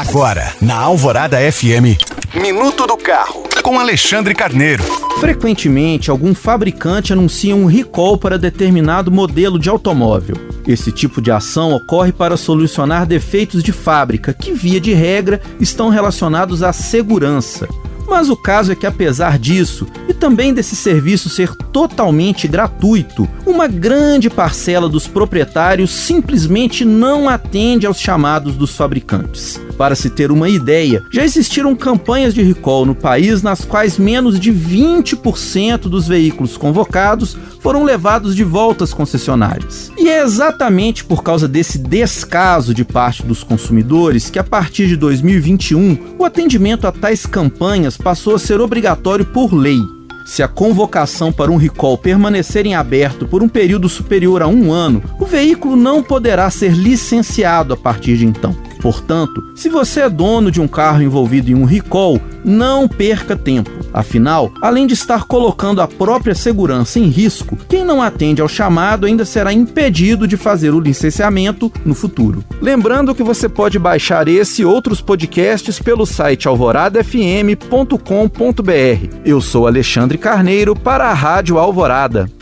Agora, na Alvorada FM, Minuto do Carro, com Alexandre Carneiro. Frequentemente, algum fabricante anuncia um recall para determinado modelo de automóvel. Esse tipo de ação ocorre para solucionar defeitos de fábrica que, via de regra, estão relacionados à segurança. Mas o caso é que, apesar disso, e também desse serviço ser totalmente gratuito, uma grande parcela dos proprietários simplesmente não atende aos chamados dos fabricantes. Para se ter uma ideia, já existiram campanhas de recall no país nas quais menos de 20% dos veículos convocados foram levados de volta às concessionárias. E é exatamente por causa desse descaso de parte dos consumidores que, a partir de 2021, o atendimento a tais campanhas passou a ser obrigatório por lei. Se a convocação para um recall permanecer em aberto por um período superior a um ano, o veículo não poderá ser licenciado a partir de então. Portanto, se você é dono de um carro envolvido em um recall, não perca tempo. Afinal, além de estar colocando a própria segurança em risco, quem não atende ao chamado ainda será impedido de fazer o licenciamento no futuro. Lembrando que você pode baixar esse e outros podcasts pelo site alvoradafm.com.br. Eu sou Alexandre Carneiro para a Rádio Alvorada.